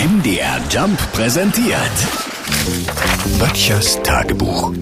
MDR Jump präsentiert. Böttchers Tagebuch.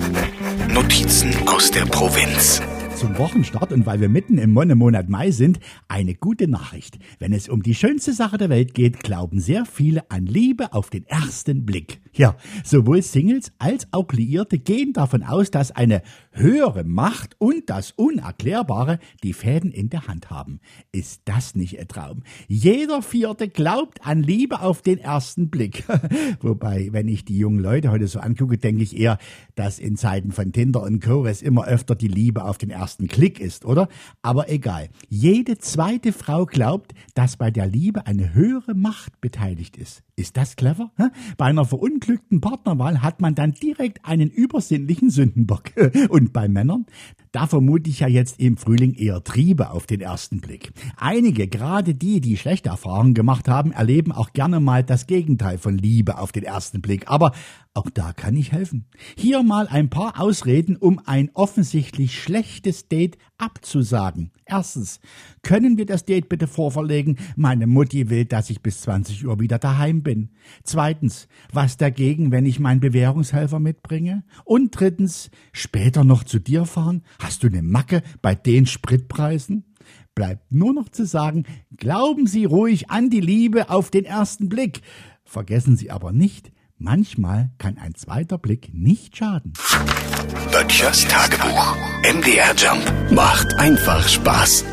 Notizen aus der Provinz. Zum Wochenstart und weil wir mitten im Monnemonat Mai sind, eine gute Nachricht. Wenn es um die schönste Sache der Welt geht, glauben sehr viele an Liebe auf den ersten Blick. Ja, sowohl Singles als auch Liierte gehen davon aus, dass eine höhere Macht und das Unerklärbare die Fäden in der Hand haben. Ist das nicht ein Traum? Jeder Vierte glaubt an Liebe auf den ersten Blick. Wobei, wenn ich die jungen Leute heute so angucke, denke ich eher, dass in Zeiten von Tinder und Co. es immer öfter die Liebe auf den ersten Klick ist, oder? Aber egal. Jede zweite Frau glaubt, dass bei der Liebe eine höhere Macht beteiligt ist. Ist das clever? Bei einer verunglückten Partnerwahl hat man dann direkt einen übersinnlichen Sündenbock. Und bei Männern? Da vermute ich ja jetzt im Frühling eher Triebe auf den ersten Blick. Einige, gerade die, die schlechte Erfahrungen gemacht haben, erleben auch gerne mal das Gegenteil von Liebe auf den ersten Blick. Aber auch da kann ich helfen. Hier mal ein paar Ausreden, um ein offensichtlich schlechtes Date abzusagen. Erstens, können wir das Date bitte vorverlegen? Meine Mutti will, dass ich bis 20 Uhr wieder daheim bin. Zweitens, was dagegen, wenn ich meinen Bewährungshelfer mitbringe? Und drittens, später noch zu dir fahren? Hast du eine Macke bei den Spritpreisen? Bleibt nur noch zu sagen, glauben Sie ruhig an die Liebe auf den ersten Blick. Vergessen Sie aber nicht, manchmal kann ein zweiter Blick nicht schaden. Böttchers Tagebuch. MDR Jump macht einfach Spaß.